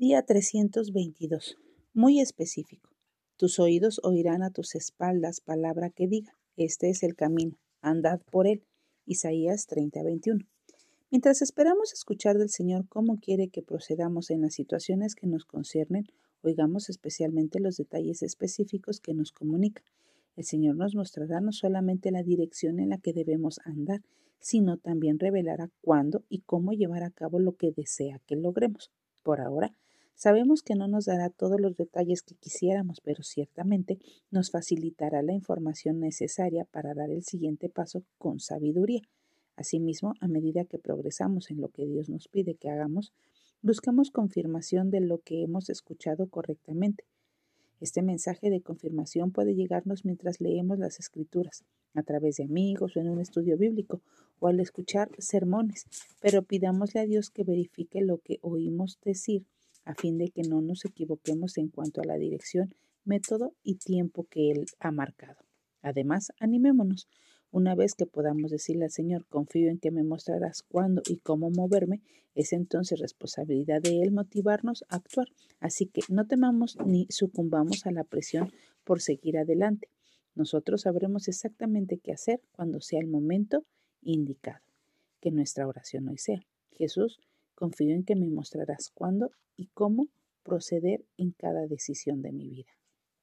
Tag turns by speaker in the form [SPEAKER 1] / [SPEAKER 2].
[SPEAKER 1] Día 322. Muy específico. Tus oídos oirán a tus espaldas palabra que diga, este es el camino, andad por él. Isaías 30, 21. Mientras esperamos escuchar del Señor cómo quiere que procedamos en las situaciones que nos conciernen, oigamos especialmente los detalles específicos que nos comunica. El Señor nos mostrará no solamente la dirección en la que debemos andar, sino también revelará cuándo y cómo llevar a cabo lo que desea que logremos. Por ahora, Sabemos que no nos dará todos los detalles que quisiéramos, pero ciertamente nos facilitará la información necesaria para dar el siguiente paso con sabiduría. Asimismo, a medida que progresamos en lo que Dios nos pide que hagamos, buscamos confirmación de lo que hemos escuchado correctamente. Este mensaje de confirmación puede llegarnos mientras leemos las escrituras, a través de amigos o en un estudio bíblico, o al escuchar sermones, pero pidámosle a Dios que verifique lo que oímos decir a fin de que no nos equivoquemos en cuanto a la dirección, método y tiempo que Él ha marcado. Además, animémonos. Una vez que podamos decirle al Señor, confío en que me mostrarás cuándo y cómo moverme, es entonces responsabilidad de Él motivarnos a actuar. Así que no temamos ni sucumbamos a la presión por seguir adelante. Nosotros sabremos exactamente qué hacer cuando sea el momento indicado. Que nuestra oración hoy sea. Jesús, Confío en que me mostrarás cuándo y cómo proceder en cada decisión de mi vida.